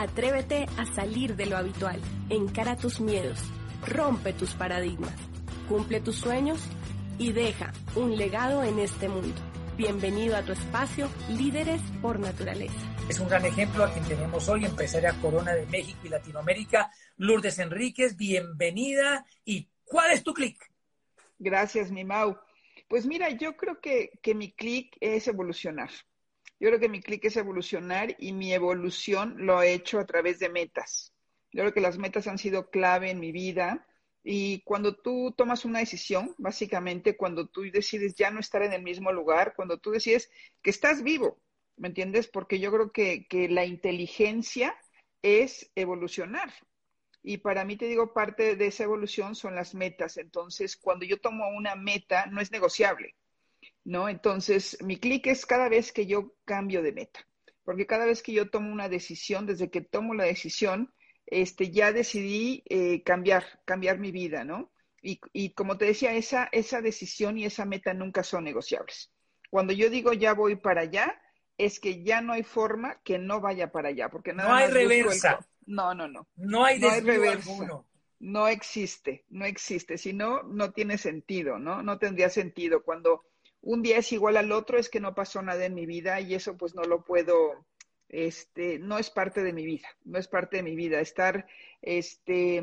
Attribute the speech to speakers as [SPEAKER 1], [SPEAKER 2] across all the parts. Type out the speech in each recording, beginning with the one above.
[SPEAKER 1] Atrévete a salir de lo habitual, encara tus miedos, rompe tus paradigmas, cumple tus sueños y deja un legado en este mundo. Bienvenido a tu espacio Líderes por Naturaleza.
[SPEAKER 2] Es un gran ejemplo a quien tenemos hoy, empresaria Corona de México y Latinoamérica, Lourdes Enríquez. Bienvenida. ¿Y cuál es tu clic?
[SPEAKER 3] Gracias, mi Mau. Pues mira, yo creo que, que mi clic es evolucionar. Yo creo que mi clic es evolucionar y mi evolución lo he hecho a través de metas. Yo creo que las metas han sido clave en mi vida y cuando tú tomas una decisión, básicamente cuando tú decides ya no estar en el mismo lugar, cuando tú decides que estás vivo, ¿me entiendes? Porque yo creo que, que la inteligencia es evolucionar. Y para mí, te digo, parte de esa evolución son las metas. Entonces, cuando yo tomo una meta, no es negociable, ¿no? Entonces, mi clic es cada vez que yo cambio de meta, porque cada vez que yo tomo una decisión, desde que tomo la decisión, este, ya decidí eh, cambiar, cambiar mi vida, ¿no? Y, y, como te decía, esa, esa decisión y esa meta nunca son negociables. Cuando yo digo ya voy para allá, es que ya no hay forma que no vaya para allá, porque nada
[SPEAKER 2] no hay reversa.
[SPEAKER 3] No, no, no.
[SPEAKER 2] No hay no hay reversa. Alguno.
[SPEAKER 3] No existe, no existe. Si no, no tiene sentido, ¿no? No tendría sentido. Cuando un día es igual al otro, es que no pasó nada en mi vida y eso pues no lo puedo, este, no es parte de mi vida, no es parte de mi vida. Estar, este,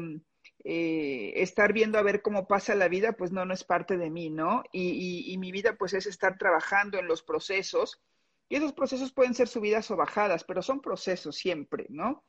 [SPEAKER 3] eh, estar viendo a ver cómo pasa la vida, pues no, no es parte de mí, ¿no? Y, y, y mi vida pues es estar trabajando en los procesos y esos procesos pueden ser subidas o bajadas, pero son procesos siempre, ¿no?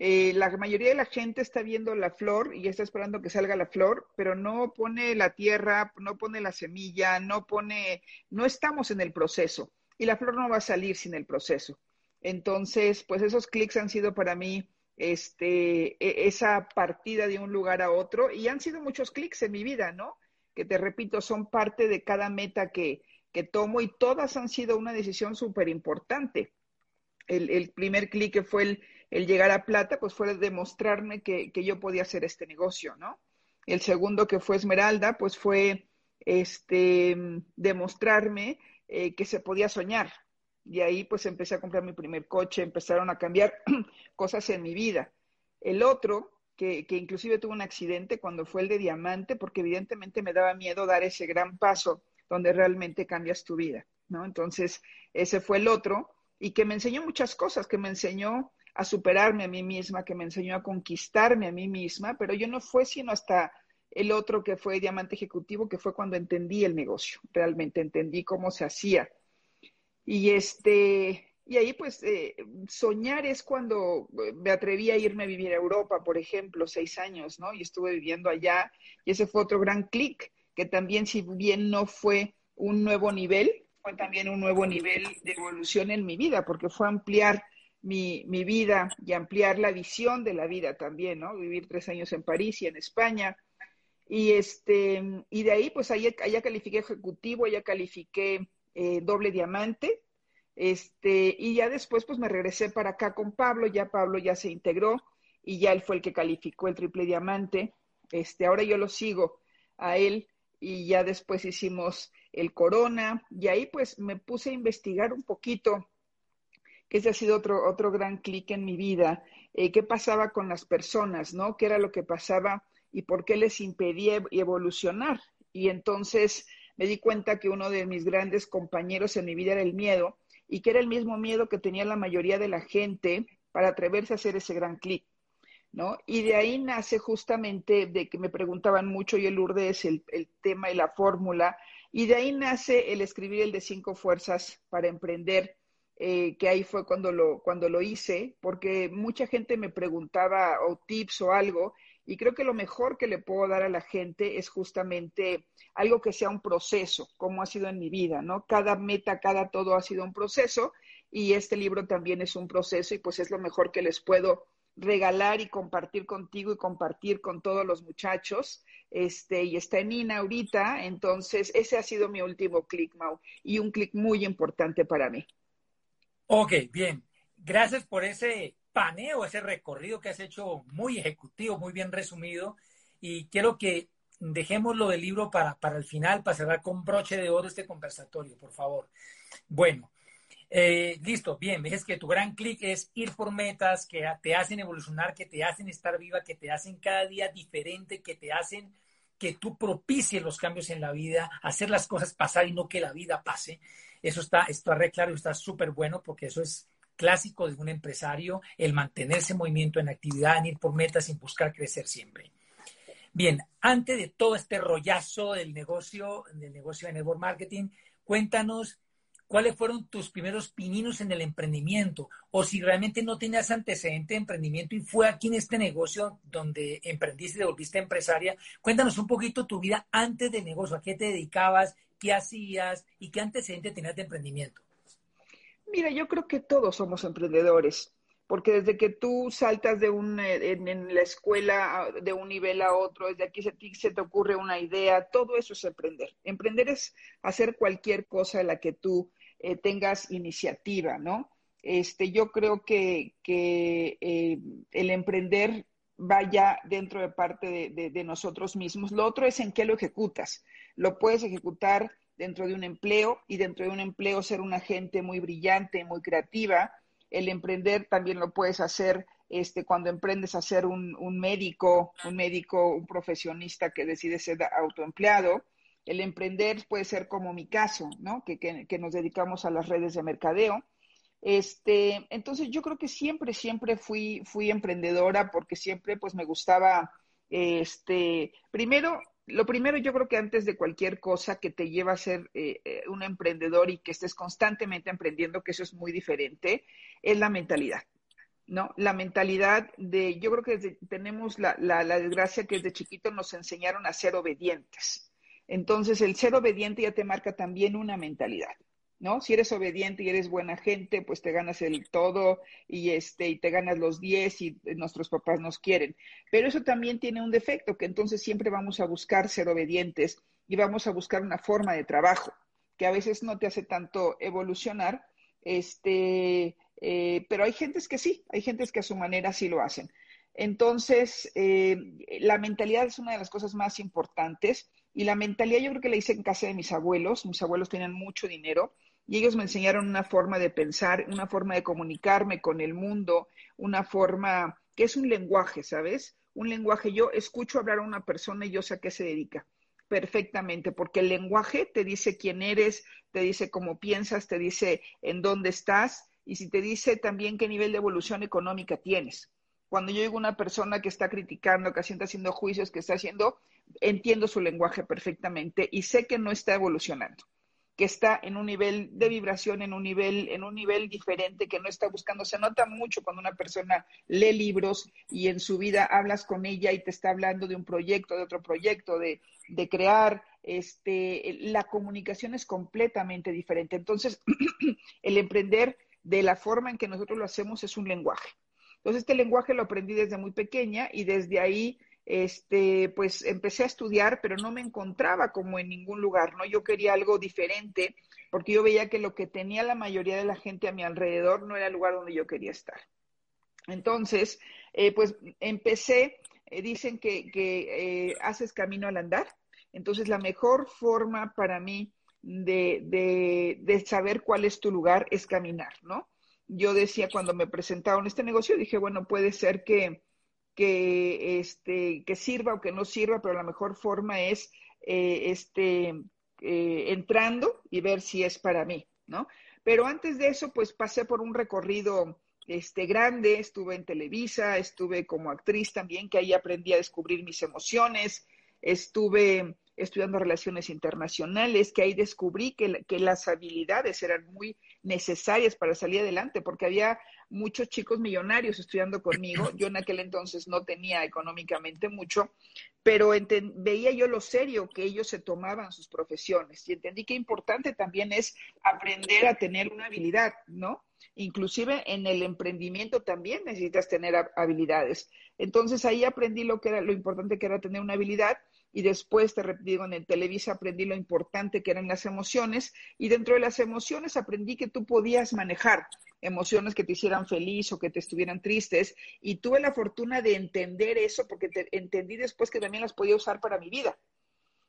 [SPEAKER 3] Eh, la mayoría de la gente está viendo la flor y está esperando que salga la flor, pero no pone la tierra, no pone la semilla, no pone, no estamos en el proceso y la flor no va a salir sin el proceso. Entonces, pues esos clics han sido para mí este, e, esa partida de un lugar a otro y han sido muchos clics en mi vida, ¿no? Que te repito, son parte de cada meta que, que tomo y todas han sido una decisión súper importante. El, el, primer clic que fue el, el, llegar a plata, pues fue demostrarme que, que, yo podía hacer este negocio, ¿no? El segundo que fue Esmeralda, pues fue este, demostrarme eh, que se podía soñar. Y ahí pues empecé a comprar mi primer coche, empezaron a cambiar cosas en mi vida. El otro, que, que inclusive tuvo un accidente cuando fue el de diamante, porque evidentemente me daba miedo dar ese gran paso donde realmente cambias tu vida, ¿no? Entonces, ese fue el otro y que me enseñó muchas cosas, que me enseñó a superarme a mí misma, que me enseñó a conquistarme a mí misma, pero yo no fue sino hasta el otro que fue diamante ejecutivo, que fue cuando entendí el negocio, realmente entendí cómo se hacía. Y este, y ahí pues eh, soñar es cuando me atreví a irme a vivir a Europa, por ejemplo, seis años, ¿no? Y estuve viviendo allá y ese fue otro gran clic que también si bien no fue un nuevo nivel, fue también un nuevo nivel de evolución en mi vida, porque fue ampliar mi, mi vida y ampliar la visión de la vida también, ¿no? Vivir tres años en París y en España. Y, este, y de ahí, pues allá, allá califiqué ejecutivo, allá califiqué eh, doble diamante, este, y ya después, pues me regresé para acá con Pablo, ya Pablo ya se integró y ya él fue el que calificó el triple diamante. Este, ahora yo lo sigo a él y ya después hicimos el corona y ahí pues me puse a investigar un poquito, que ese ha sido otro, otro gran clic en mi vida, eh, qué pasaba con las personas, ¿no? ¿Qué era lo que pasaba y por qué les impedía evolucionar? Y entonces me di cuenta que uno de mis grandes compañeros en mi vida era el miedo y que era el mismo miedo que tenía la mayoría de la gente para atreverse a hacer ese gran clic. ¿no? Y de ahí nace justamente de que me preguntaban mucho, y el Lourdes, el, el tema y la fórmula, y de ahí nace el escribir el de cinco fuerzas para emprender, eh, que ahí fue cuando lo, cuando lo hice, porque mucha gente me preguntaba o tips o algo, y creo que lo mejor que le puedo dar a la gente es justamente algo que sea un proceso, como ha sido en mi vida, ¿no? Cada meta, cada todo ha sido un proceso, y este libro también es un proceso, y pues es lo mejor que les puedo regalar y compartir contigo y compartir con todos los muchachos. Este, y está en INA ahorita, entonces ese ha sido mi último clic, Mau, y un clic muy importante para mí.
[SPEAKER 2] Ok, bien. Gracias por ese paneo, ese recorrido que has hecho muy ejecutivo, muy bien resumido. Y quiero que dejemos lo del libro para, para el final, para cerrar con broche de oro este conversatorio, por favor. Bueno, Eh, listo, bien, ves que tu gran clic es ir por metas que te hacen evolucionar, que te hacen estar viva, que te hacen cada día diferente, que te hacen que tú propicies los cambios en la vida, hacer las cosas pasar y no que la vida pase. Eso está, está claro y está súper bueno porque eso es clásico de un empresario, el mantenerse en movimiento, en actividad, en ir por metas, sin buscar crecer siempre. Bien, antes de todo este rollazo del negocio, del negocio de network marketing, cuéntanos cuáles fueron tus primeros pininos en el emprendimiento o si realmente no tenías antecedente de emprendimiento y fue aquí en este negocio donde emprendiste y te volviste empresaria. Cuéntanos un poquito tu vida antes del negocio, a qué te dedicabas, qué hacías y qué antecedente tenías de emprendimiento.
[SPEAKER 3] Mira, yo creo que todos somos emprendedores, porque desde que tú saltas de un, eh, en, la escuela de un nivel a otro, desde aquí se, se te ocurre una idea, todo eso es emprender. Emprender es hacer cualquier cosa en la que tú eh, tengas iniciativa, ¿no? Este, yo creo que, eh, el emprender vaya dentro de parte de, nosotros mismos. Lo otro es en qué lo ejecutas. Lo puedes ejecutar dentro de un empleo y dentro de un empleo ser una gente muy brillante, muy creativa. El emprender también lo puedes hacer este, cuando emprendes a ser un, un médico, un médico, un profesionista que decide ser autoempleado el emprender puede ser como mi caso, ¿no? Que, nos dedicamos a las redes de mercadeo. Este, entonces yo creo que siempre, siempre fui, fui emprendedora porque siempre pues me gustaba, este, primero, lo primero yo creo que antes de cualquier cosa que te lleva a ser eh, eh, un emprendedor y que estés constantemente emprendiendo, que eso es muy diferente, es la mentalidad. ¿no? La mentalidad de, yo creo que tenemos la, la, la desgracia que desde chiquito nos enseñaron a ser obedientes. Entonces, el ser obediente ya te marca también una mentalidad, ¿no? Si eres obediente y eres buena gente, pues te ganas el todo y este y te ganas los 10 y nuestros papás nos quieren. Pero eso también tiene un defecto, que entonces siempre vamos a buscar ser obedientes y vamos a buscar una forma de trabajo que a veces no te hace tanto evolucionar, este, eh, pero hay gentes que sí, hay gentes que a su manera sí lo hacen. Entonces, eh, la mentalidad es una de las cosas más importantes y la mentalidad yo creo que la hice en casa de mis abuelos. Mis abuelos tenían mucho dinero y ellos me enseñaron una forma de pensar, una forma de comunicarme con el mundo, una forma que es un lenguaje, ¿sabes? Un lenguaje, yo escucho hablar a una persona y yo sé a qué se dedica perfectamente, porque el lenguaje te dice quién eres, te dice cómo piensas, te dice en dónde estás y si te dice también qué nivel de evolución económica tienes. Cuando yo digo una persona que está criticando, que está haciendo juicios, que está haciendo, entiendo su lenguaje perfectamente y sé que no está evolucionando, que está en un nivel de vibración, en un nivel, en un nivel diferente, que no está buscando. Se nota mucho cuando una persona lee libros y en su vida hablas con ella y te está hablando de un proyecto, de otro proyecto, de, de crear. Este, la comunicación es completamente diferente. Entonces, el emprender de la forma en que nosotros lo hacemos es un lenguaje entonces, este lenguaje lo aprendí desde muy pequeña y desde ahí, este, pues empecé a estudiar, pero no me encontraba como en ningún lugar, ¿no? Yo quería algo diferente porque yo veía que lo que tenía la mayoría de la gente a mi alrededor no era el lugar donde yo quería estar. Entonces, eh, pues empecé, eh, dicen que, que eh, haces camino al andar, entonces la mejor forma para mí de, de saber cuál es tu lugar es caminar, ¿no? Yo decía cuando me presentaron este negocio, dije, bueno, puede ser que, que, este, que sirva o que no sirva, pero la mejor forma es eh, este, eh, entrando y ver si es para mí, ¿no? Pero antes de eso, pues pasé por un recorrido este, grande, estuve en Televisa, estuve como actriz también, que ahí aprendí a descubrir mis emociones, estuve estudiando relaciones internacionales, que ahí descubrí que, que, las habilidades eran muy necesarias para salir adelante, porque había muchos chicos millonarios estudiando conmigo. Yo en aquel entonces no tenía económicamente mucho, pero veía yo lo serio que ellos se tomaban sus profesiones y entendí que importante también es aprender a tener una habilidad, ¿no? Inclusive en el emprendimiento también necesitas tener habilidades. Entonces ahí aprendí lo que era lo importante que era tener una habilidad y después, te digo, en el Televisa aprendí lo importante que eran las emociones y dentro de las emociones aprendí que tú podías manejar emociones que te hicieran feliz o que te estuvieran tristes y tuve la fortuna de entender eso porque te, entendí después que también las podía usar para mi vida.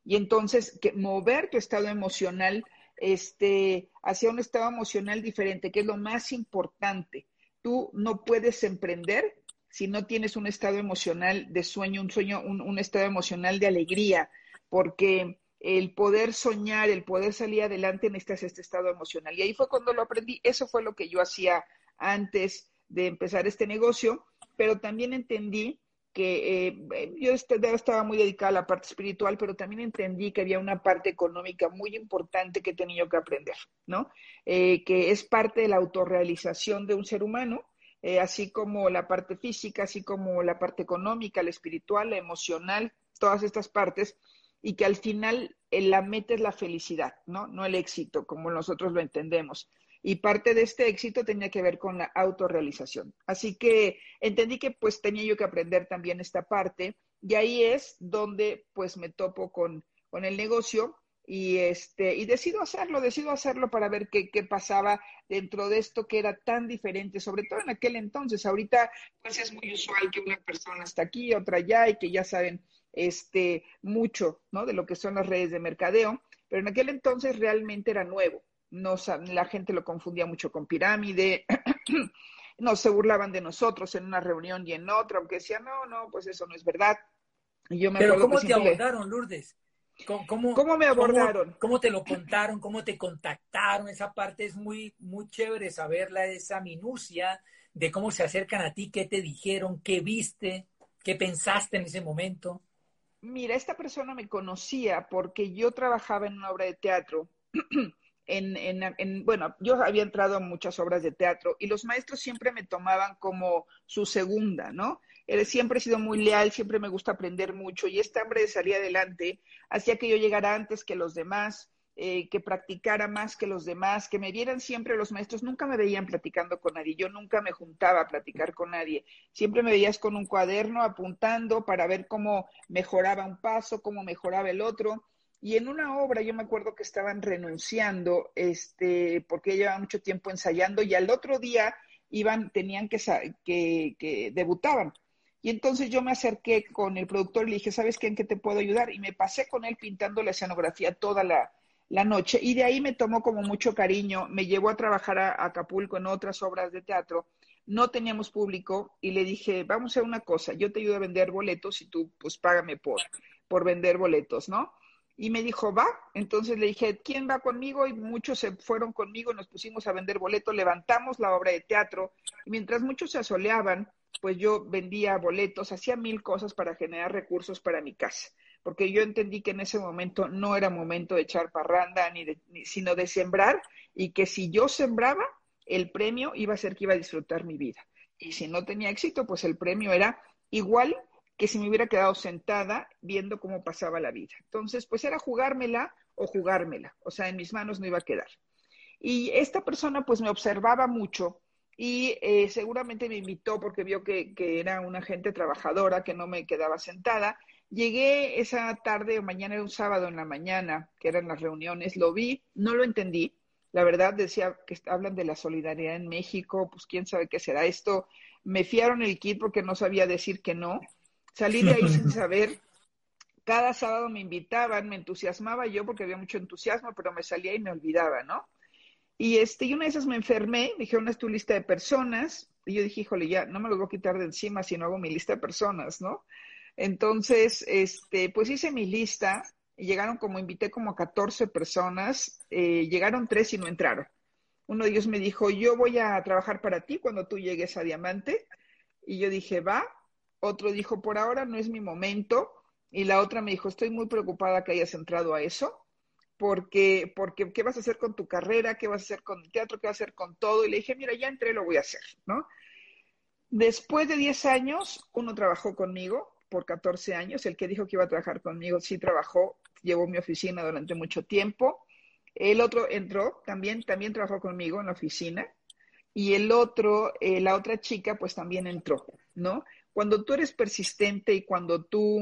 [SPEAKER 3] Y entonces, mover tu estado emocional este, hacia un estado emocional diferente, que es lo más importante. Tú no puedes emprender si no tienes un estado emocional de sueño, un sueño, un, estado emocional de alegría, porque el poder soñar, el poder salir adelante necesitas este estado emocional. Y ahí fue cuando lo aprendí. Eso fue lo que yo hacía antes de empezar este negocio, pero también entendí que eh, yo estaba muy dedicada a la parte espiritual, pero también entendí que había una parte económica muy importante que tenía que aprender, ¿no? Eh, que es parte de la autorrealización de un ser humano, eh, así como la parte física, así como la parte económica, la espiritual, la emocional, todas estas partes, y que al final la meta es la felicidad, ¿no? No el éxito, como nosotros lo entendemos y parte de este éxito tenía que ver con la autorrealización. Así que entendí que pues tenía yo que aprender también esta parte y ahí es donde pues me topo con, con el negocio y este y decido hacerlo, decido hacerlo para ver qué, qué, pasaba dentro de esto que era tan diferente, sobre todo en aquel entonces. Ahorita pues es muy usual que una persona está aquí, otra allá y que ya saben este mucho, ¿no? de lo que son las redes de mercadeo, pero en aquel entonces realmente era nuevo no, la gente lo confundía mucho con pirámide, no se burlaban de nosotros en una reunión y en otra, aunque decían, no, no, pues eso no es verdad.
[SPEAKER 2] Y yo me Pero ¿cómo te abordaron, Lourdes?
[SPEAKER 3] ¿Cómo, me abordaron?
[SPEAKER 2] Cómo, te lo contaron? ¿Cómo te contactaron? Esa parte es muy, muy chévere saberla, esa minucia de cómo se acercan a ti, qué te dijeron, qué viste, qué pensaste en ese momento.
[SPEAKER 3] Mira, esta persona me conocía porque yo trabajaba en una obra de teatro en, bueno, yo había entrado a muchas obras de teatro y los maestros siempre me tomaban como su segunda, ¿no? Siempre he sido muy leal, siempre me gusta aprender mucho y este hambre de salir adelante hacía que yo llegara antes que los demás, eh, que practicara más que los demás, que me vieran siempre los maestros, nunca me veían platicando con nadie, yo nunca me juntaba a platicar con nadie, siempre me veías con un cuaderno apuntando para ver cómo mejoraba un paso, cómo mejoraba el otro. Y en una obra yo me acuerdo que estaban renunciando, este, porque llevaban mucho tiempo ensayando y al otro día iban, tenían que, que, que debutaban. Y entonces yo me acerqué con el productor y le dije, ¿sabes qué? ¿En qué te puedo ayudar? Y me pasé con él pintando la escenografía toda la, la noche. Y de ahí me tomó como mucho cariño, me llevó a trabajar a, Acapulco en otras obras de teatro. No teníamos público y le dije, vamos a hacer una cosa, yo te ayudo a vender boletos y tú pues págame por, por vender boletos, ¿no? Y me dijo, va. Entonces le dije, ¿quién va conmigo? Y muchos se fueron conmigo, nos pusimos a vender boletos, levantamos la obra de teatro. Y mientras muchos se asoleaban, pues yo vendía boletos, hacía mil cosas para generar recursos para mi casa. Porque yo entendí que en ese momento no era momento de echar parranda, ni, sino de sembrar, y que si yo sembraba, el premio iba a ser que iba a disfrutar mi vida. Y si no tenía éxito, pues el premio era igual que si me hubiera quedado sentada viendo cómo pasaba la vida. Entonces, pues era jugármela o jugármela, o sea, en mis manos no iba a quedar. Y esta persona pues me observaba mucho y eh, seguramente me invitó porque vio que, que, era una gente trabajadora, que no me quedaba sentada. Llegué esa tarde o mañana, era un sábado en la mañana, que eran las reuniones, lo vi, no lo entendí. La verdad decía que hablan de la solidaridad en México, pues quién sabe qué será esto. Me fiaron el kit porque no sabía decir que no Salí de ahí sin saber. Cada sábado me invitaban, me entusiasmaba yo porque había mucho entusiasmo, pero me salía y me olvidaba, ¿no? Y, este, y una de esas me enfermé, me dijeron, es tu lista de personas. Y yo dije, híjole, ya no me lo voy a quitar de encima si no hago mi lista de personas, ¿no? Entonces, este, pues hice mi lista y llegaron como, invité como a 14 personas, eh, llegaron tres y no entraron. Uno de ellos me dijo, yo voy a trabajar para ti cuando tú llegues a Diamante. Y yo dije, va, otro dijo, por ahora no es mi momento. Y la otra me dijo, estoy muy preocupada que hayas entrado a eso, porque, porque ¿qué vas a hacer con tu carrera? ¿Qué vas a hacer con el teatro? ¿Qué vas a hacer con todo? Y le dije, mira, ya entré, lo voy a hacer, ¿no? Después de 10 años, uno trabajó conmigo por 14 años. El que dijo que iba a trabajar conmigo sí trabajó, llevó mi oficina durante mucho tiempo. El otro entró, también, también trabajó conmigo en la oficina. Y el otro, eh, la otra chica, pues también entró, ¿no? cuando tú eres persistente y cuando tú,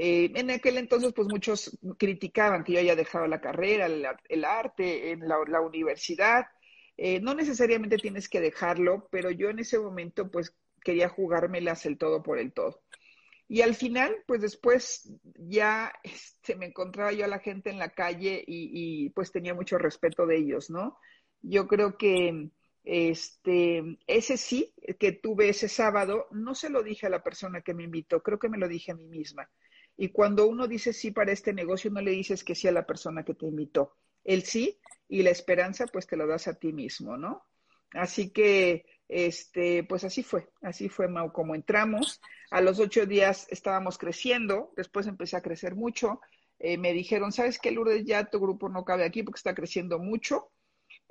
[SPEAKER 3] eh, en aquel entonces, pues muchos criticaban que yo haya dejado la carrera, el, arte, en la, universidad. Eh, no necesariamente tienes que dejarlo, pero yo en ese momento, pues quería jugármelas el todo por el todo. Y al final, pues después ya este, me encontraba yo a la gente en la calle y, y pues tenía mucho respeto de ellos, ¿no? Yo creo que este, ese sí que tuve ese sábado, no se lo dije a la persona que me invitó, creo que me lo dije a mí misma. Y cuando uno dice sí para este negocio, no le dices que sí a la persona que te invitó. El sí y la esperanza, pues te lo das a ti mismo, ¿no? Así que, este, pues así fue, así fue, Mau, como entramos. A los ocho días estábamos creciendo, después empecé a crecer mucho. Eh, me dijeron, ¿sabes qué, Lourdes? Ya tu grupo no cabe aquí porque está creciendo mucho.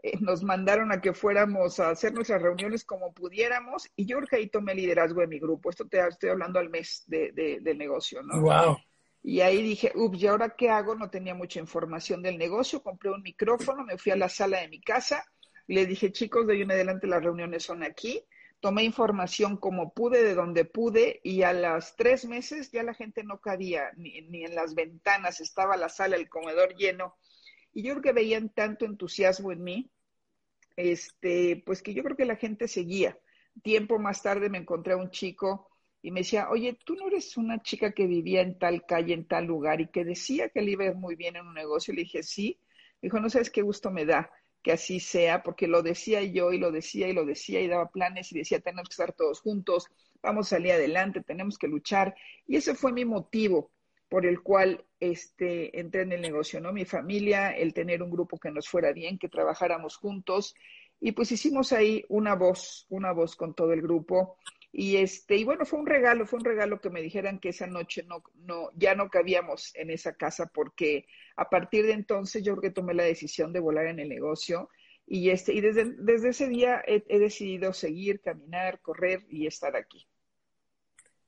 [SPEAKER 3] Eh, nos mandaron a que fuéramos a hacer nuestras reuniones como pudiéramos y yo ahí tomé liderazgo de mi grupo. Esto te estoy hablando al mes de, del negocio, ¿no?
[SPEAKER 2] Wow.
[SPEAKER 3] Y ahí dije, ups, ¿y ahora qué hago? No tenía mucha información del negocio. Compré un micrófono, me fui a la sala de mi casa le dije, chicos, de hoy en adelante las reuniones son aquí. Tomé información como pude, de donde pude, y a las tres meses ya la gente no cabía ni, ni en las ventanas, estaba la sala, el comedor lleno. Y yo creo que veían tanto entusiasmo en mí, este, pues que yo creo que la gente seguía. Tiempo más tarde me encontré a un chico y me decía, oye, tú no eres una chica que vivía en tal calle, en tal lugar, y que decía que le iba muy bien en un negocio. Le dije, sí. Dijo, no sabes qué gusto me da que así sea, porque lo decía yo y lo decía y lo decía y daba planes y decía, tenemos que estar todos juntos, vamos a salir adelante, tenemos que luchar. Y ese fue mi motivo por el cual este, entré en el negocio, ¿no? Mi familia, el tener un grupo que nos fuera bien, que trabajáramos juntos. Y pues hicimos ahí una voz, una voz con todo el grupo. Y este, y bueno, fue un regalo, fue un regalo que me dijeran que esa noche no, no, ya no cabíamos en esa casa, porque a partir de entonces yo creo que tomé la decisión de volar en el negocio. Y este, y desde, desde ese día he, he decidido seguir, caminar, correr y estar aquí.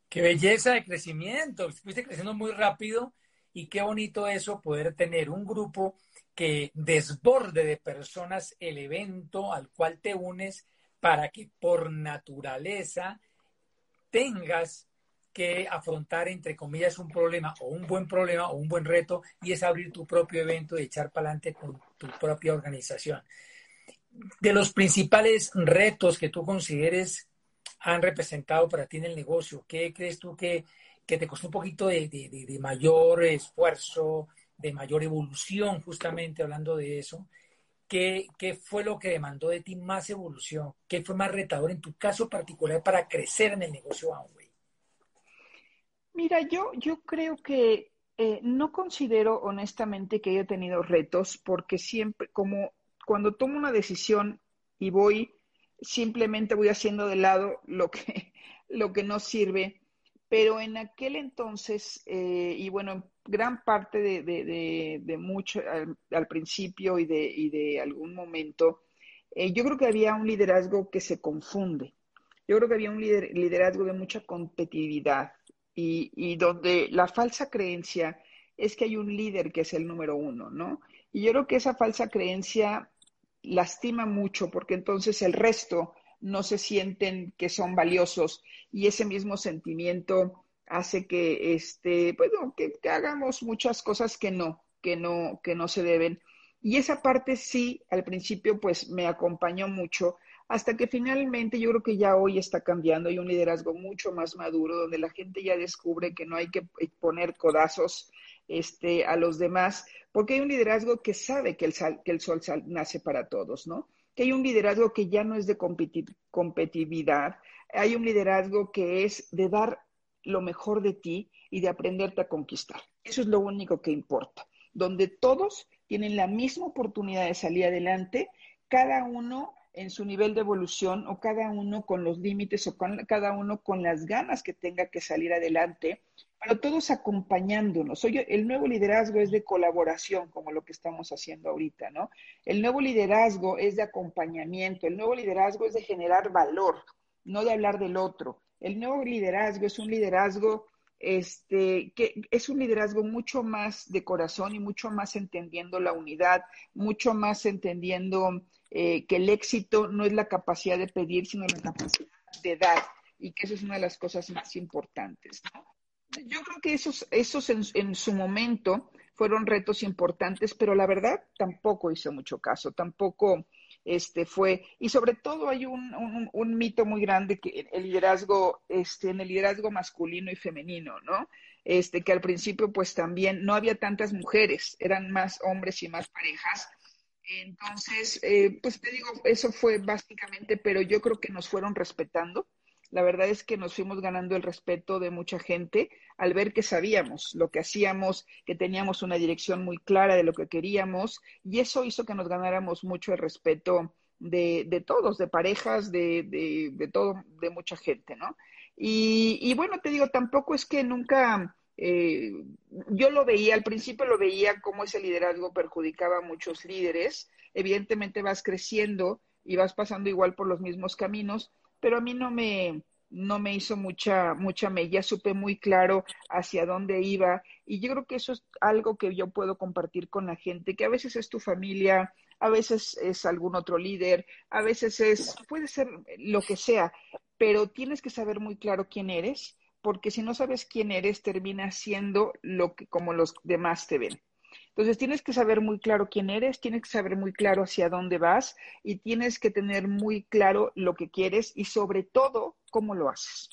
[SPEAKER 2] Qué belleza de crecimiento. Fuiste creciendo muy rápido y qué bonito eso, poder tener un grupo que desborde de personas el evento al cual te unes para que por naturaleza tengas que afrontar, entre comillas, un problema o un buen problema o un buen reto y es abrir tu propio evento y echar para adelante con tu propia organización. De los principales retos que tú consideres han representado para ti en el negocio, ¿qué crees tú que, te costó un poquito de, de mayor esfuerzo, de mayor evolución, justamente hablando de eso? ¿Qué, fue lo que demandó de ti más evolución? ¿Qué fue más retador en tu caso particular para crecer en el negocio Amway?
[SPEAKER 3] Mira, yo, yo creo que eh, no considero honestamente que haya tenido retos porque siempre, como cuando tomo una decisión y voy, simplemente voy haciendo de lado lo que, lo que no sirve. Pero en aquel entonces, eh, y bueno, gran parte de, mucho al, principio y de, y de algún momento, eh, yo creo que había un liderazgo que se confunde. Yo creo que había un liderazgo de mucha competitividad y, y, donde la falsa creencia es que hay un líder que es el número uno, ¿no? Y yo creo que esa falsa creencia lastima mucho porque entonces el resto no se sienten que son valiosos y ese mismo sentimiento hace que, este, bueno, que, hagamos muchas cosas que no, que no, que no se deben. Y esa parte sí, al principio, pues me acompañó mucho, hasta que finalmente yo creo que ya hoy está cambiando. Hay un liderazgo mucho más maduro, donde la gente ya descubre que no hay que poner codazos este, a los demás, porque hay un liderazgo que sabe que el, que el sol nace para todos, ¿no? Que hay un liderazgo que ya no es de competitividad, hay un liderazgo que es de dar lo mejor de ti y de aprenderte a conquistar. Eso es lo único que importa, donde todos tienen la misma oportunidad de salir adelante, cada uno en su nivel de evolución o cada uno con los límites o cada uno con las ganas que tenga que salir adelante, pero todos acompañándonos. Oye, el nuevo liderazgo es de colaboración, como lo que estamos haciendo ahorita, ¿no? El nuevo liderazgo es de acompañamiento, el nuevo liderazgo es de generar valor, no de hablar del otro. El nuevo liderazgo es un liderazgo este, que es un liderazgo mucho más de corazón y mucho más entendiendo la unidad, mucho más entendiendo eh, que el éxito no es la capacidad de pedir, sino la capacidad de dar, y que eso es una de las cosas más importantes. Yo creo que esos, esos en, en su momento fueron retos importantes, pero la verdad tampoco hice mucho caso, tampoco este fue, y sobre todo hay un, un, mito muy grande que el liderazgo, este, en el liderazgo masculino y femenino, ¿no? Este, que al principio pues también no había tantas mujeres, eran más hombres y más parejas. Entonces, eh, pues te digo, eso fue básicamente, pero yo creo que nos fueron respetando. La verdad es que nos fuimos ganando el respeto de mucha gente al ver que sabíamos lo que hacíamos, que teníamos una dirección muy clara de lo que queríamos y eso hizo que nos ganáramos mucho el respeto de, de todos, de parejas, de, de, de, todo, de mucha gente, ¿no? Y, y, bueno, te digo, tampoco es que nunca, eh, yo lo veía, al principio lo veía como ese liderazgo perjudicaba a muchos líderes, evidentemente vas creciendo y vas pasando igual por los mismos caminos, pero a mí no me, no me hizo mucha, mucha mella, supe muy claro hacia dónde iba y yo creo que eso es algo que yo puedo compartir con la gente, que a veces es tu familia, a veces es algún otro líder, a veces es, puede ser lo que sea, pero tienes que saber muy claro quién eres, porque si no sabes quién eres, termina siendo lo que como los demás te ven. Entonces tienes que saber muy claro quién eres, tienes que saber muy claro hacia dónde vas y tienes que tener muy claro lo que quieres y sobre todo cómo lo haces.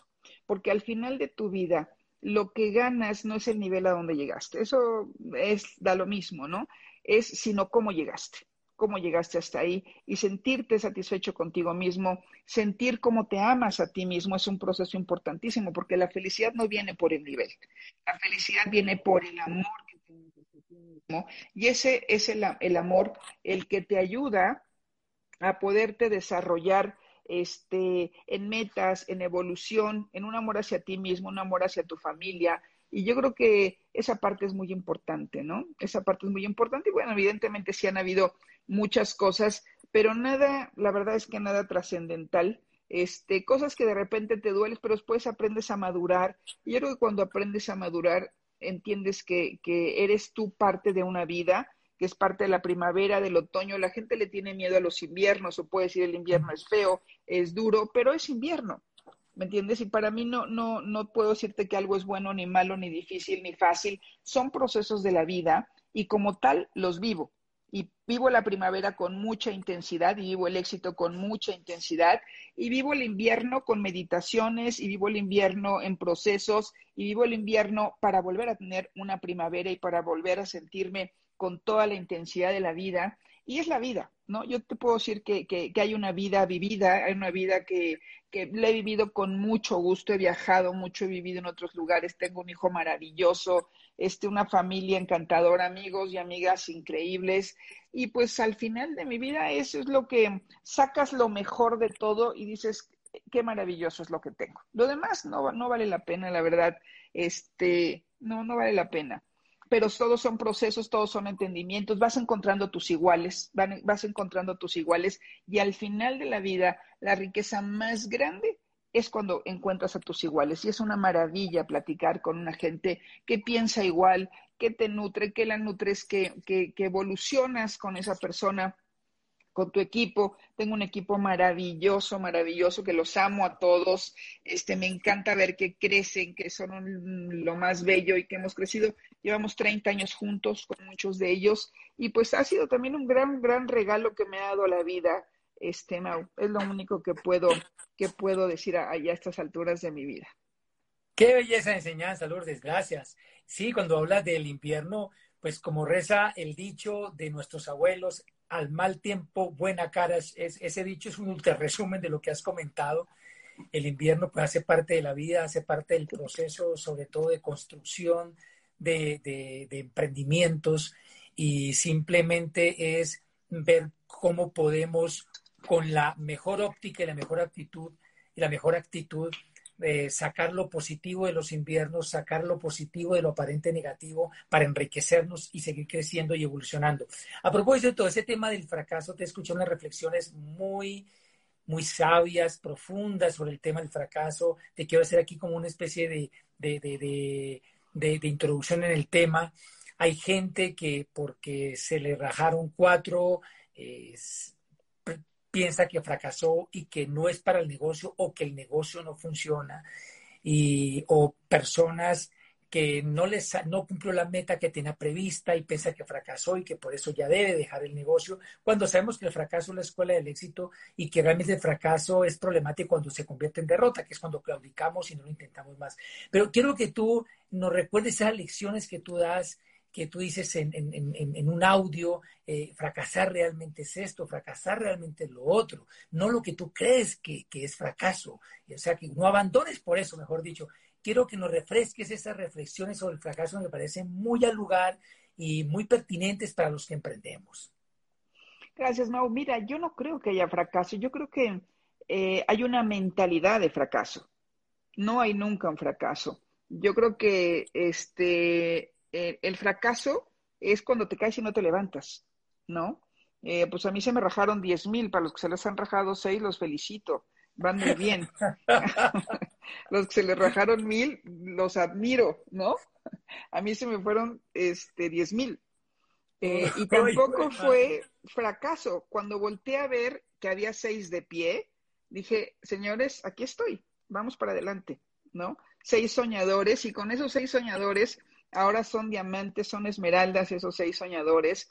[SPEAKER 3] Porque al final de tu vida, lo que ganas no es el nivel a donde llegaste. Eso es, da lo mismo, ¿no? Es sino cómo llegaste cómo llegaste hasta ahí y sentirte satisfecho contigo mismo, sentir cómo te amas a ti mismo es un proceso importantísimo porque la felicidad no viene por el nivel, la felicidad viene por el amor y ese es el, amor el que te ayuda a poderte desarrollar este, en metas, en evolución, en un amor hacia ti mismo, un amor hacia tu familia. Y yo creo que esa parte es muy importante, ¿no? Esa parte es muy importante. Y bueno, evidentemente sí han habido muchas cosas, pero nada, la verdad es que nada trascendental. Este, cosas que de repente te duelen, pero después aprendes a madurar. Y yo creo que cuando aprendes a madurar, entiendes que, que eres tú parte de una vida, que es parte de la primavera, del otoño. La gente le tiene miedo a los inviernos, o puede decir el invierno es feo, es duro, pero es invierno. ¿Me entiendes? Y para mí no, no, no puedo decirte que algo es bueno, ni malo, ni difícil, ni fácil. Son procesos de la vida y como tal los vivo y vivo la primavera con mucha intensidad y vivo el éxito con mucha intensidad y vivo el invierno con meditaciones y vivo el invierno en procesos y vivo el invierno para volver a tener una primavera y para volver a sentirme con toda la intensidad de la vida y es la vida, ¿no? Yo te puedo decir que, que, hay una vida vivida, hay una vida que, que la he vivido con mucho gusto, he viajado mucho, he vivido en otros lugares, tengo un hijo maravilloso, este, una familia encantadora, amigos y amigas increíbles, y pues al final de mi vida eso es lo que sacas lo mejor de todo y dices, qué maravilloso es lo que tengo. Lo demás no, no vale la pena, la verdad, este, no, no vale la pena. Pero todos son procesos, todos son entendimientos, vas encontrando tus iguales, vas encontrando tus iguales y al final de la vida la riqueza más grande es cuando encuentras a tus iguales y es una maravilla platicar con una gente que piensa igual, que te nutre, que la nutres, que, que, que evolucionas con esa persona con tu equipo. Tengo un equipo maravilloso, maravilloso, que los amo a todos. Este, me encanta ver que crecen, que son lo más bello y que hemos crecido. Llevamos 30 años juntos con muchos de ellos y pues ha sido también un gran, gran regalo que me ha dado la vida. Este, Mau, es lo único que puedo, que puedo decir allá a estas alturas de mi vida.
[SPEAKER 2] Qué belleza enseñanza, Lourdes, gracias. Sí, cuando hablas del invierno, pues como reza el dicho de nuestros abuelos, al mal tiempo, buena cara. Es, ese dicho es un ultra resumen de lo que has comentado. El invierno pues, hace parte de la vida, hace parte del proceso, sobre todo de construcción, de, de emprendimientos, y simplemente es ver cómo podemos, con la mejor óptica y la mejor actitud, y la mejor actitud, sacar lo positivo de los inviernos, sacar lo positivo de lo aparente negativo para enriquecernos y seguir creciendo y evolucionando. A propósito de todo ese tema del fracaso, te escuché unas reflexiones muy, muy sabias, profundas sobre el tema del fracaso. Te quiero hacer aquí como una especie de, de, de introducción en el tema. Hay gente que porque se le rajaron cuatro, eh, piensa que fracasó y que no es para el negocio o que el negocio no funciona. Y, o personas que no, les, no cumplió la meta que tenía prevista y piensa que fracasó y que por eso ya debe dejar el negocio, cuando sabemos que el fracaso es la escuela del éxito y que realmente el fracaso es problemático cuando se convierte en derrota, que es cuando claudicamos y no lo intentamos más. Pero quiero que tú nos recuerdes esas lecciones que tú das que tú dices en, un audio, eh, fracasar realmente es esto, fracasar realmente es lo otro, no lo que tú crees que, que, es fracaso. O sea, que no abandones por eso, mejor dicho. Quiero que nos refresques esas reflexiones sobre el fracaso, me parecen muy al lugar y muy pertinentes para los que emprendemos.
[SPEAKER 3] Gracias, Mau. Mira, yo no creo que haya fracaso, yo creo que eh, hay una mentalidad de fracaso. No hay nunca un fracaso. Yo creo que este, eh, el fracaso es cuando te caes y no te levantas, ¿no? Eh, pues a mí se me rajaron 10 mil, para los que se les han rajado 6, los felicito, van muy bien. los que se les rajaron mil, los admiro, ¿no? A mí se me fueron este, 10 mil. Eh, y tampoco fue fracaso. Cuando volteé a ver que había seis de pie, dije, señores, aquí estoy, vamos para adelante, ¿no? Seis soñadores y con esos seis soñadores ahora son diamantes, son esmeraldas esos seis soñadores.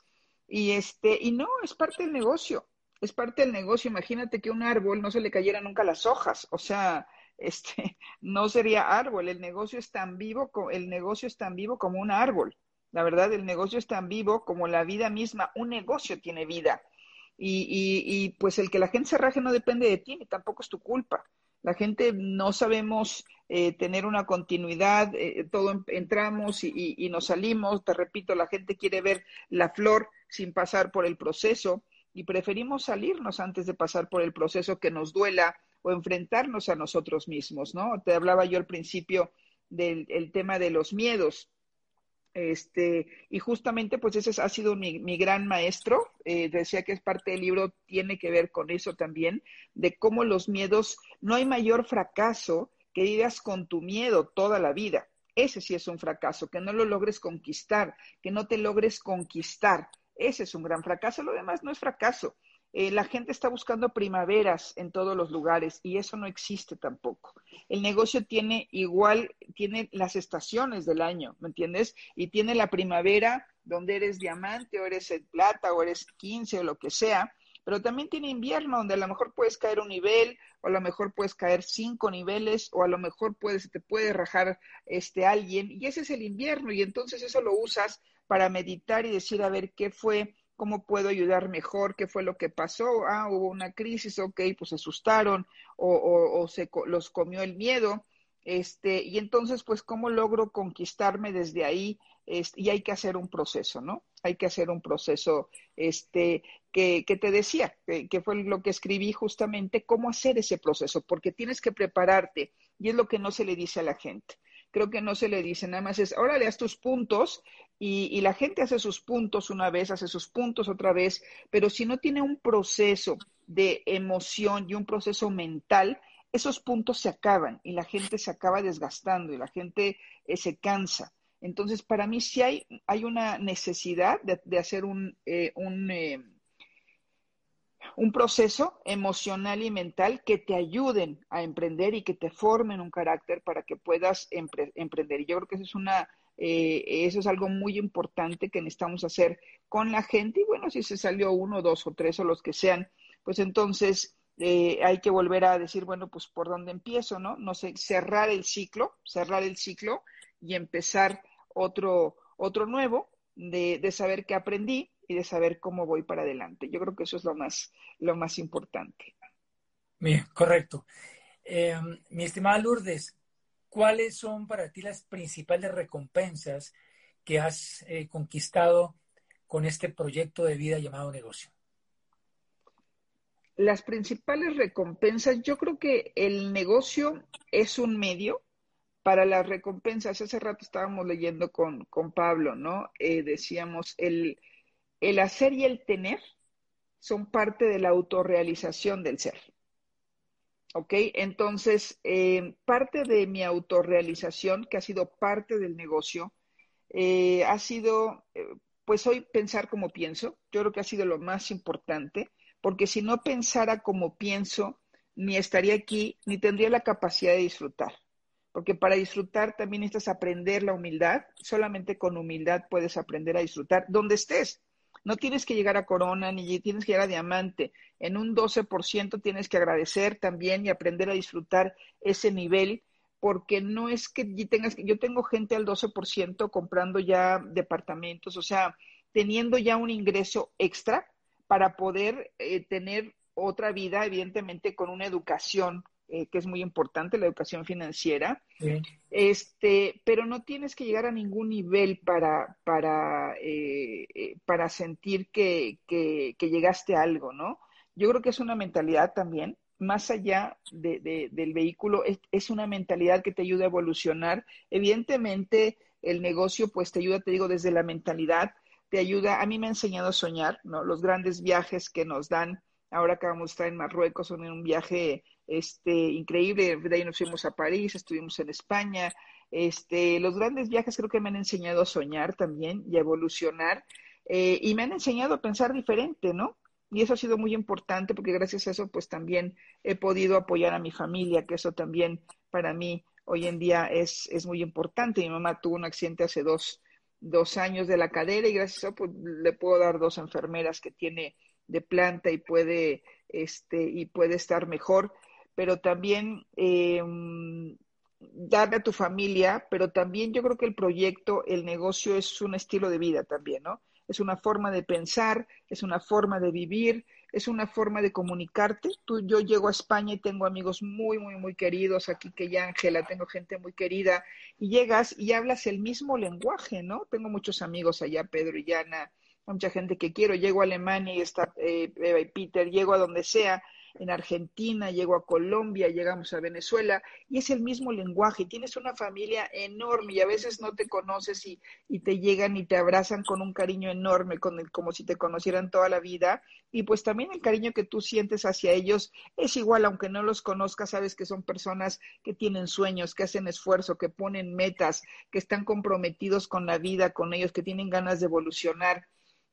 [SPEAKER 3] Y este, y no, es parte del negocio, es parte del negocio. Imagínate que un árbol no se le cayera nunca las hojas, o sea, este, no sería árbol. El negocio es tan vivo, el negocio es tan vivo como un árbol. La verdad, el negocio es tan vivo como la vida misma. Un negocio tiene vida. Y, y, y pues el que la gente se raje no depende de ti, ni tampoco es tu culpa. La gente no sabemos eh, tener una continuidad, eh, todo entramos y, nos salimos, te repito, la gente quiere ver la flor sin pasar por el proceso y preferimos salirnos antes de pasar por el proceso que nos duela o enfrentarnos a nosotros mismos, ¿no? Te hablaba yo al principio del tema de los miedos. Este, y justamente, pues ese ha sido mi, gran maestro. Eh, decía que es parte del libro, tiene que ver con eso también, de cómo los miedos, no hay mayor fracaso que vivas con tu miedo toda la vida. Ese sí es un fracaso, que no lo logres conquistar, que no te logres conquistar. Ese es un gran fracaso. Lo demás no es fracaso. Eh, la gente está buscando primaveras en todos los lugares y eso no existe tampoco. El negocio tiene igual, tiene las estaciones del año, ¿me entiendes? Y tiene la primavera donde eres diamante o eres plata o eres 15 o lo que sea, pero también tiene invierno donde a lo mejor puedes caer un nivel o a lo mejor puedes caer cinco niveles o a lo mejor puedes, te puede rajar este alguien y ese es el invierno y entonces eso lo usas para meditar y decir a ver qué fue, cómo puedo ayudar mejor, qué fue lo que pasó, ah, hubo una crisis, ok, pues se asustaron o, o, se los comió el miedo, este, y entonces pues cómo logro conquistarme desde ahí y hay que hacer un proceso, ¿no? Hay que hacer un proceso, este, que, que te decía, que, fue lo que escribí justamente, cómo hacer ese proceso, porque tienes que prepararte y es lo que no se le dice a la gente. Creo que no se le dice, nada más es, ahora le das tus puntos y, y la gente hace sus puntos una vez, hace sus puntos otra vez, pero si no tiene un proceso de emoción y un proceso mental, esos puntos se acaban y la gente se acaba desgastando y la gente eh, se cansa. Entonces, para mí sí hay, hay una necesidad de, hacer un, eh, un, eh, un, proceso emocional y mental que te ayuden a emprender y que te formen un carácter para que puedas emprender. Y yo creo que eso es una... Eh, eso es algo muy importante que necesitamos hacer con la gente. Y bueno, si se salió uno, dos o tres o los que sean, pues entonces hay que volver a decir, bueno, pues por dónde empiezo, ¿no? No sé, cerrar el ciclo, cerrar el ciclo y empezar otro, otro nuevo de, de saber qué aprendí y de saber cómo voy para adelante. Yo creo que eso es lo más, lo más importante.
[SPEAKER 2] Bien, correcto. Eh, mi estimada Lourdes, ¿cuáles son para ti las principales recompensas que has eh, conquistado con este proyecto de vida llamado negocio?
[SPEAKER 3] Las principales recompensas, yo creo que el negocio es un medio para las recompensas, hace rato estábamos leyendo con, Pablo, ¿no? Eh, decíamos, el, el hacer y el tener son parte de la autorrealización del ser. ¿Ok? Entonces, eh, parte de mi autorrealización, que ha sido parte del negocio, eh, ha sido, pues hoy pensar como pienso. Yo creo que ha sido lo más importante, porque si no pensara como pienso, ni estaría aquí, ni tendría la capacidad de disfrutar porque para disfrutar también necesitas aprender la humildad, solamente con humildad puedes aprender a disfrutar donde estés. No tienes que llegar a corona ni tienes que llegar a diamante. En un 12% tienes que agradecer también y aprender a disfrutar ese nivel porque no es que tengas yo tengo gente al 12% comprando ya departamentos, o sea, teniendo ya un ingreso extra para poder eh, tener otra vida, evidentemente con una educación eh, que es muy importante, la educación financiera, este, pero no tienes que llegar a ningún nivel para, para, eh, eh, para sentir que, que, llegaste a algo, ¿no? Yo creo que es una mentalidad también, más allá de, del vehículo, es, es, una mentalidad que te ayuda a evolucionar. Evidentemente, el negocio, pues te ayuda, te digo, desde la mentalidad, te ayuda, a mí me ha enseñado a soñar, ¿no? Los grandes viajes que nos dan, ahora que vamos a estar en Marruecos, son en un viaje este, increíble. De ahí nos fuimos a París, estuvimos en España. Este, los grandes viajes creo que me han enseñado a soñar también y a evolucionar eh, y me han enseñado a pensar diferente, ¿no? Y eso ha sido muy importante porque gracias a eso pues también he podido apoyar a mi familia, que eso también para mí hoy en día es, es muy importante. Mi mamá tuvo un accidente hace dos, dos años de la cadera y gracias a eso pues, le puedo dar dos enfermeras que tiene de planta y puede, este, y puede estar mejor pero también eh, darle a tu familia, pero también yo creo que el proyecto, el negocio es un estilo de vida también, ¿no? Es una forma de pensar, es una forma de vivir, es una forma de comunicarte. Tú, yo llego a España y tengo amigos muy, muy, muy queridos, aquí que ya Ángela, tengo gente muy querida, y llegas y hablas el mismo lenguaje, ¿no? Tengo muchos amigos allá, Pedro y Yana, mucha gente que quiero. Llego a Alemania y está eh, Peter, llego a donde sea en Argentina, llego a Colombia, llegamos a Venezuela, y es el mismo lenguaje. Tienes una familia enorme y a veces no te conoces y, y te llegan y te abrazan con un cariño enorme, con el, como si te conocieran toda la vida. Y pues también el cariño que tú sientes hacia ellos es igual, aunque no los conozcas, sabes que son personas que tienen sueños, que hacen esfuerzo, que ponen metas, que están comprometidos con la vida, con ellos, que tienen ganas de evolucionar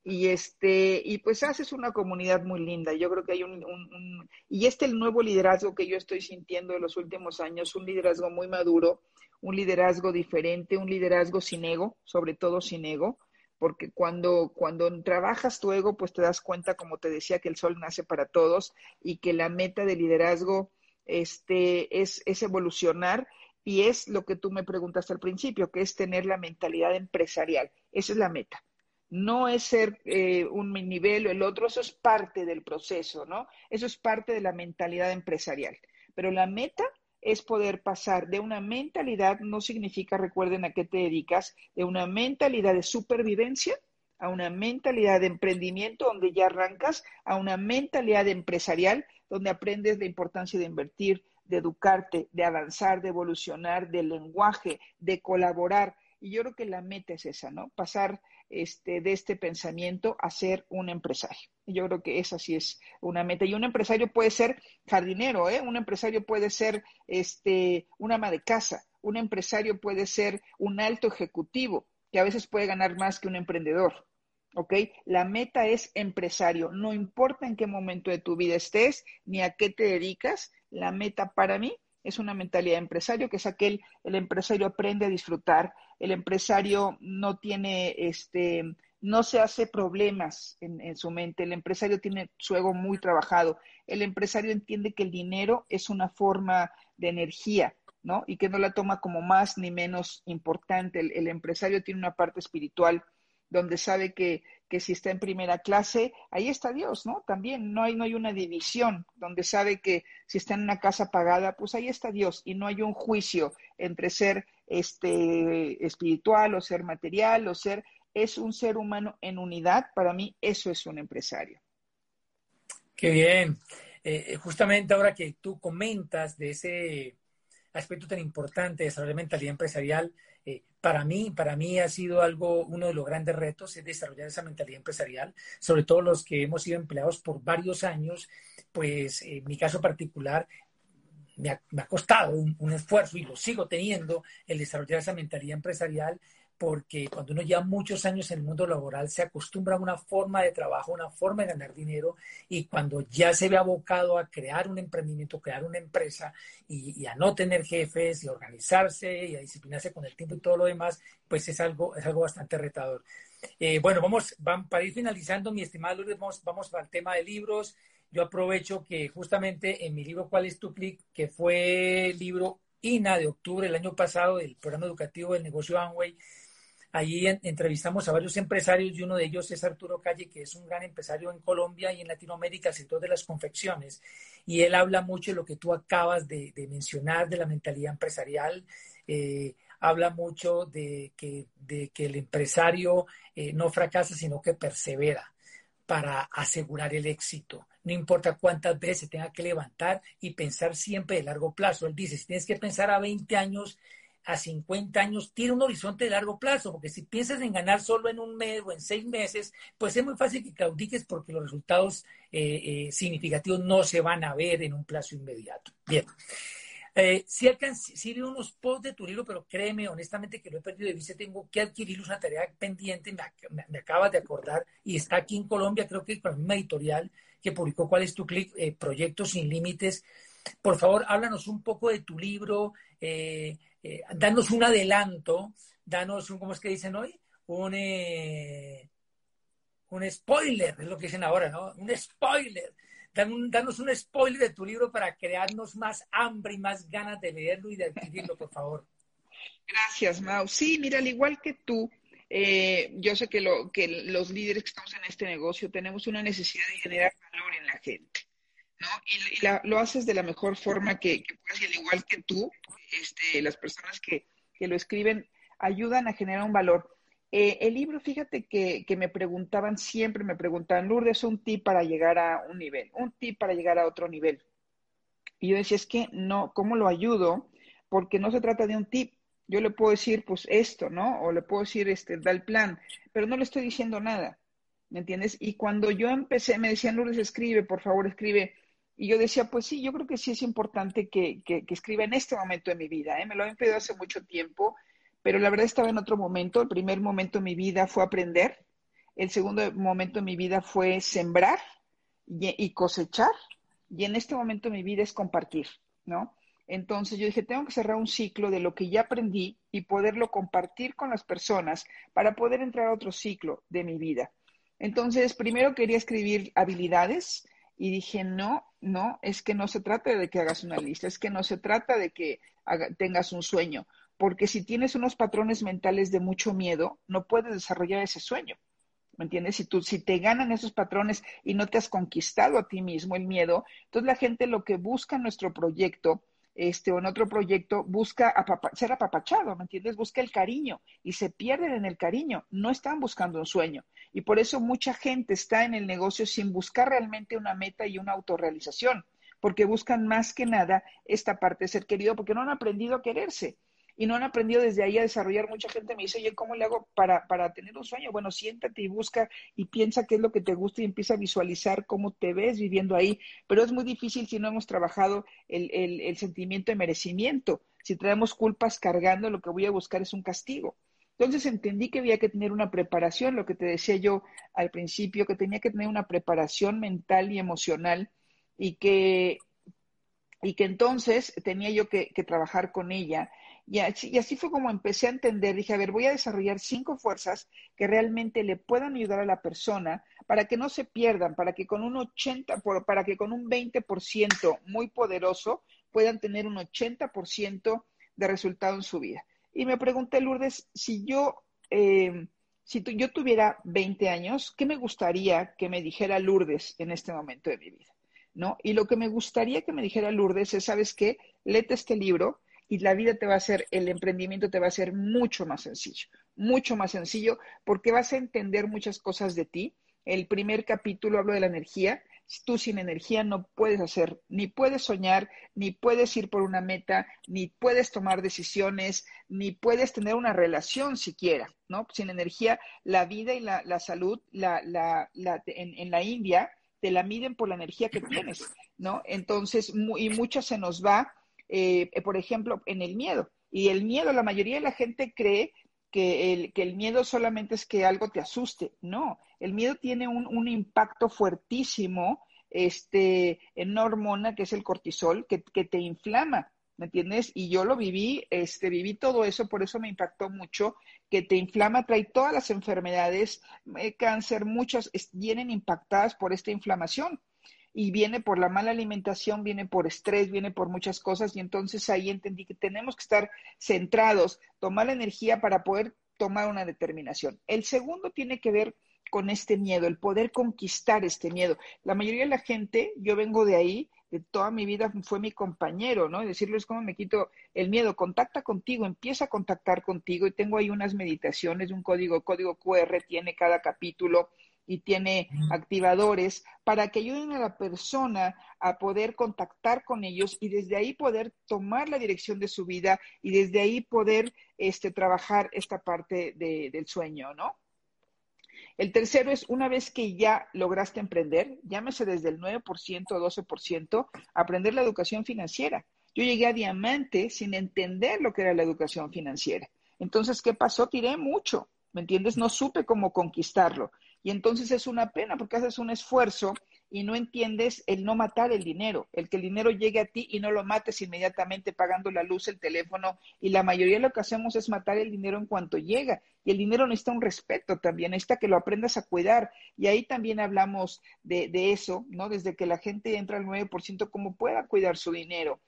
[SPEAKER 3] y este y pues haces una comunidad muy linda. Yo creo que hay un, un, y este el nuevo liderazgo que yo estoy sintiendo en los últimos años un liderazgo muy maduro un liderazgo diferente un liderazgo sin ego sobre todo sin ego porque cuando cuando trabajas tu ego pues te das cuenta como te decía que el sol nace para todos y que la meta de liderazgo este es es evolucionar y es lo que tú me preguntaste al principio que es tener la mentalidad empresarial. Esa es la meta no es ser eh, un nivel o el otro, eso es parte del proceso, ¿no? Eso es parte de la mentalidad empresarial. Pero la meta es poder pasar de una mentalidad, no significa, recuerden a qué te dedicas, de una mentalidad de supervivencia a una mentalidad de emprendimiento donde ya arrancas, a una mentalidad empresarial donde aprendes la importancia de invertir, de educarte, de avanzar, de evolucionar, del lenguaje, de colaborar. Y yo creo que la meta es esa, ¿no? Pasar este, de este pensamiento a ser un empresario. Yo creo que esa sí es una meta. Y un empresario puede ser jardinero, ¿eh? Un empresario puede ser este, un ama de casa. Un empresario puede ser un alto ejecutivo, que a veces puede ganar más que un emprendedor. ¿ok? La meta es empresario. No importa en qué momento de tu vida estés ni a qué te dedicas, la meta para mí es una mentalidad de empresario, que es aquel, el empresario aprende a disfrutar, el empresario no tiene, este, no se hace problemas en, en, su mente, el empresario tiene su ego muy trabajado, el empresario entiende que el dinero es una forma de energía, ¿no? Y que no la toma como más ni menos importante. el empresario tiene una parte espiritual donde sabe que, que, si está en primera clase, ahí está Dios, ¿no? También no hay, no hay una división, donde sabe que si está en una casa pagada, pues ahí está Dios y no hay un juicio entre ser este, espiritual o ser material o ser, es un ser humano en unidad, para mí eso es un empresario.
[SPEAKER 2] Qué bien. Eh, justamente ahora que tú comentas de ese aspecto tan importante de desarrollar mentalidad empresarial, eh, para mí, para mí ha sido algo, uno de los grandes retos es desarrollar esa mentalidad empresarial, sobre todo los que hemos sido empleados por varios años, pues en mi caso particular me ha, costado un, esfuerzo y lo sigo teniendo el desarrollar esa mentalidad empresarial porque cuando uno lleva muchos años en el mundo laboral se acostumbra a una forma de trabajo, una forma de ganar dinero y cuando ya se ve abocado a crear un emprendimiento, crear una empresa y, a no tener jefes y organizarse y a disciplinarse con el tiempo y todo lo demás, pues es algo, es algo bastante retador. Eh, bueno, vamos, para ir finalizando, mi estimado Lourdes, vamos, vamos al tema de libros. Yo aprovecho que justamente en mi libro ¿Cuál es tu clic? que fue el libro INA de octubre del año pasado del programa educativo del negocio Amway, Allí entrevistamos a varios empresarios y uno de ellos es Arturo Calle, que es un gran empresario en Colombia y en Latinoamérica, el sector de las confecciones. Y él habla mucho de lo que tú acabas de, mencionar, de la mentalidad empresarial. Eh, habla mucho de que, el empresario eh, no fracasa, sino que persevera para asegurar el éxito. No importa cuántas veces tenga que levantar y pensar siempre de largo plazo. Él dice, si tienes que pensar a 20 años, a 50 años, tiene un horizonte de largo plazo, porque si piensas en ganar solo en un mes o en seis meses, pues es muy fácil que claudiques porque los resultados eh, eh, significativos no se van a ver en un plazo inmediato. Bien. Eh, sí, unos posts de tu libro, pero créeme, honestamente, que lo he perdido de vista. Tengo que adquirir una tarea pendiente, me, me, acabas de acordar, y está aquí en Colombia, creo que con la misma editorial que publicó ¿Cuál es tu clic? Eh, Proyectos sin Límites. Por favor, háblanos un poco de tu libro. Eh, eh, danos un adelanto, danos un, ¿cómo es que dicen hoy? Un, eh, un spoiler, es lo que dicen ahora, ¿no? Un spoiler. danos un spoiler de tu libro para crearnos más hambre y más ganas de leerlo y de adquirirlo, por favor.
[SPEAKER 3] Gracias, Mau. Sí, mira, al igual que tú, eh, yo sé que, lo, que los líderes que estamos en este negocio tenemos una necesidad de generar valor en la gente, ¿no? Y, lo haces de la mejor forma que, que puedas, y al igual que tú, este, las personas que, lo escriben ayudan a generar un valor. Eh, el libro, fíjate que, me preguntaban siempre, me preguntaban, Lourdes, un tip para llegar a un nivel, un tip para llegar a otro nivel. Y yo decía, es que no, ¿cómo lo ayudo? Porque no se trata de un tip. Yo le puedo decir, pues esto, ¿no? O le puedo decir, este, da el plan, pero no le estoy diciendo nada. ¿Me entiendes? Y cuando yo empecé, me decían, Lourdes, escribe, por favor, escribe. Y yo decía, pues sí, yo creo que sí es importante que, que, escriba en este momento de mi vida. ¿eh? Me lo he pedido hace mucho tiempo, pero la verdad estaba en otro momento. El primer momento de mi vida fue aprender. El segundo momento de mi vida fue sembrar y, y cosechar. Y en este momento de mi vida es compartir, ¿no? Entonces yo dije, tengo que cerrar un ciclo de lo que ya aprendí y poderlo compartir con las personas para poder entrar a otro ciclo de mi vida. Entonces, primero quería escribir habilidades, y dije, no, no, es que no se trata de que hagas una lista, es que no se trata de que tengas un sueño, porque si tienes unos patrones mentales de mucho miedo, no puedes desarrollar ese sueño. ¿Me entiendes? Si, tú, si te ganan esos patrones y no te has conquistado a ti mismo el miedo, entonces la gente lo que busca en nuestro proyecto este, o en otro proyecto, busca ser apapachado, ¿me entiendes? Busca el cariño y se pierden en el cariño, no están buscando un sueño. Y por eso mucha gente está en el negocio sin buscar realmente una meta y una autorrealización, porque buscan más que nada esta parte de ser querido, porque no han aprendido a quererse y no han aprendido desde ahí a desarrollar. Mucha gente me dice, oye, ¿cómo le hago para, para tener un sueño? Bueno, siéntate y busca y piensa qué es lo que te gusta y empieza a visualizar cómo te ves viviendo ahí. Pero es muy difícil si no hemos trabajado el, el, el sentimiento de merecimiento. Si traemos culpas cargando, lo que voy a buscar es un castigo. Entonces entendí que había que tener una preparación, lo que te decía yo al principio, que tenía que tener una preparación mental y emocional y que, y que entonces tenía yo que, trabajar con ella y así, fue como empecé a entender, dije, a ver, voy a desarrollar cinco fuerzas que realmente le puedan ayudar a la persona para que no se pierdan, para que con un 80, para que con un 20% muy poderoso puedan tener un 80% de resultado en su vida. Y me pregunté, Lourdes, si yo, eh, si yo tuviera 20 años, ¿qué me gustaría que me dijera Lourdes en este momento de mi vida? ¿No? Y lo que me gustaría que me dijera Lourdes es, ¿sabes qué? Lete este libro, y la vida te va a ser, el emprendimiento te va a ser mucho más sencillo, mucho más sencillo, porque vas a entender muchas cosas de ti. El primer capítulo hablo de la energía. Tú sin energía no puedes hacer, ni puedes soñar, ni puedes ir por una meta, ni puedes tomar decisiones, ni puedes tener una relación siquiera, ¿no? Sin energía, la vida y la, salud, la, la, en, en la India, te la miden por la energía que tienes, ¿no? Entonces, y mucha se nos va eh, por ejemplo, en el miedo. Y el miedo, la mayoría de la gente cree que el, que el miedo solamente es que algo te asuste. No, el miedo tiene un, un impacto fuertísimo este, en una hormona que es el cortisol, que, que te inflama. ¿me entiendes? Y yo lo viví, este, viví todo eso, por eso me impactó mucho, que te inflama, trae todas las enfermedades, eh, cáncer, muchas vienen impactadas por esta inflamación y viene por la mala alimentación, viene por estrés, viene por muchas cosas y entonces ahí entendí que tenemos que estar centrados, tomar la energía para poder tomar una determinación. El segundo tiene que ver con este miedo, el poder conquistar este miedo. La mayoría de la gente, yo vengo de ahí, de toda mi vida fue mi compañero, ¿no? Decirles cómo me quito el miedo, contacta contigo, empieza a contactar contigo y tengo ahí unas meditaciones, un código, código QR tiene cada capítulo y tiene activadores para que ayuden a la persona a poder contactar con ellos y desde ahí poder tomar la dirección de su vida y desde ahí poder este, trabajar esta parte del sueño, ¿no? El tercero es una vez que ya lograste emprender, llámese desde el 9% o 12%, aprender la educación financiera. Yo llegué a diamante sin entender lo que era la educación financiera. Entonces, ¿qué pasó? Tiré mucho, ¿me entiendes? No supe cómo conquistarlo. Y entonces es una pena porque haces un esfuerzo y no entiendes el no matar el dinero, el que el dinero llegue a ti y no lo mates inmediatamente pagando la luz, el teléfono. Y la mayoría de lo que hacemos es matar el dinero en cuanto llega. Y el dinero necesita un respeto también, necesita que lo aprendas a cuidar. Y ahí también hablamos de, de eso, ¿no? Desde que la gente entra al 9%, cómo pueda cuidar su dinero.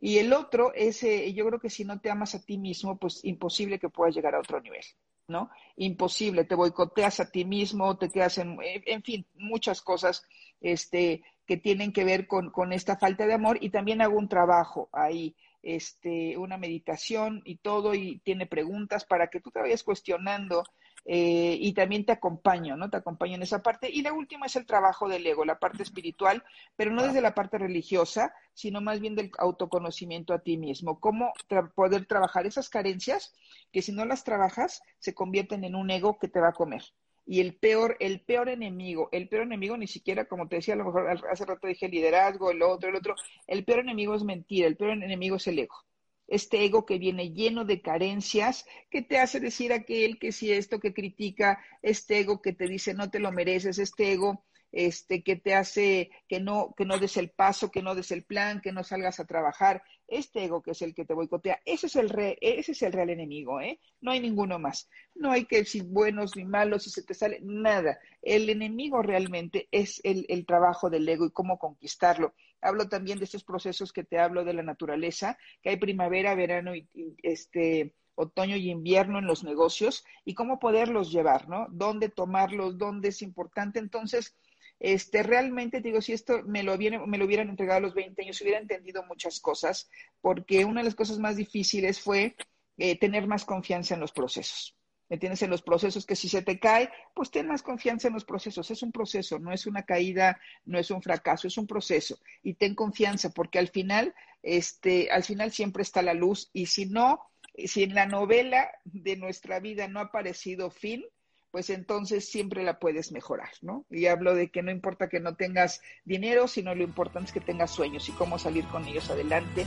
[SPEAKER 3] Y el otro es, eh, yo creo que si no te amas a ti mismo, pues imposible que puedas llegar a otro nivel. ¿No? Imposible, te boicoteas a ti mismo, te quedas en, en fin, muchas cosas este, que tienen que ver con, con esta falta de amor y también hago un trabajo ahí, este, una meditación y todo y tiene preguntas para que tú te vayas cuestionando eh, y también te acompaño, ¿no? Te acompaño en esa parte. Y la última es el trabajo del ego, la parte espiritual, pero no desde la parte religiosa, sino más bien del autoconocimiento a ti mismo. Cómo poder trabajar esas carencias que si no las trabajas se convierten en un ego que te va a comer. Y el peor, el peor enemigo, el peor enemigo ni siquiera, como te decía, a lo mejor hace rato dije liderazgo, el otro, el otro, el peor enemigo es mentira, el peor enemigo es el ego este ego que viene lleno de carencias, que te hace decir aquel que si esto que critica, este ego que te dice no te lo mereces, este ego este, que te hace que no, que no des el paso, que no des el plan, que no salgas a trabajar, este ego que es el que te boicotea, ese es el, re, ese es el real enemigo, ¿eh? No hay ninguno más. No hay que decir buenos ni malos, si se te sale, nada. El enemigo realmente es el, el trabajo del ego y cómo conquistarlo. Hablo también de estos procesos que te hablo de la naturaleza, que hay primavera, verano y, este otoño y invierno en los negocios y cómo poderlos llevar, ¿no? Dónde tomarlos, dónde es importante. Entonces, este, realmente digo, si esto me lo, me lo hubieran entregado a los 20 años, hubiera entendido muchas cosas, porque una de las cosas más difíciles fue eh, tener más confianza en los procesos. ¿Me tienes en los procesos que si se te cae, pues ten más confianza en los procesos. Es un proceso, no es una caída, no es un fracaso, es un proceso. Y ten confianza, porque al final, este, al final siempre está la luz. Y si no, si en la novela de nuestra vida no ha aparecido fin, pues entonces siempre la puedes mejorar, ¿no? Y hablo de que no importa que no tengas dinero, sino lo importante es que tengas sueños y cómo salir con ellos adelante.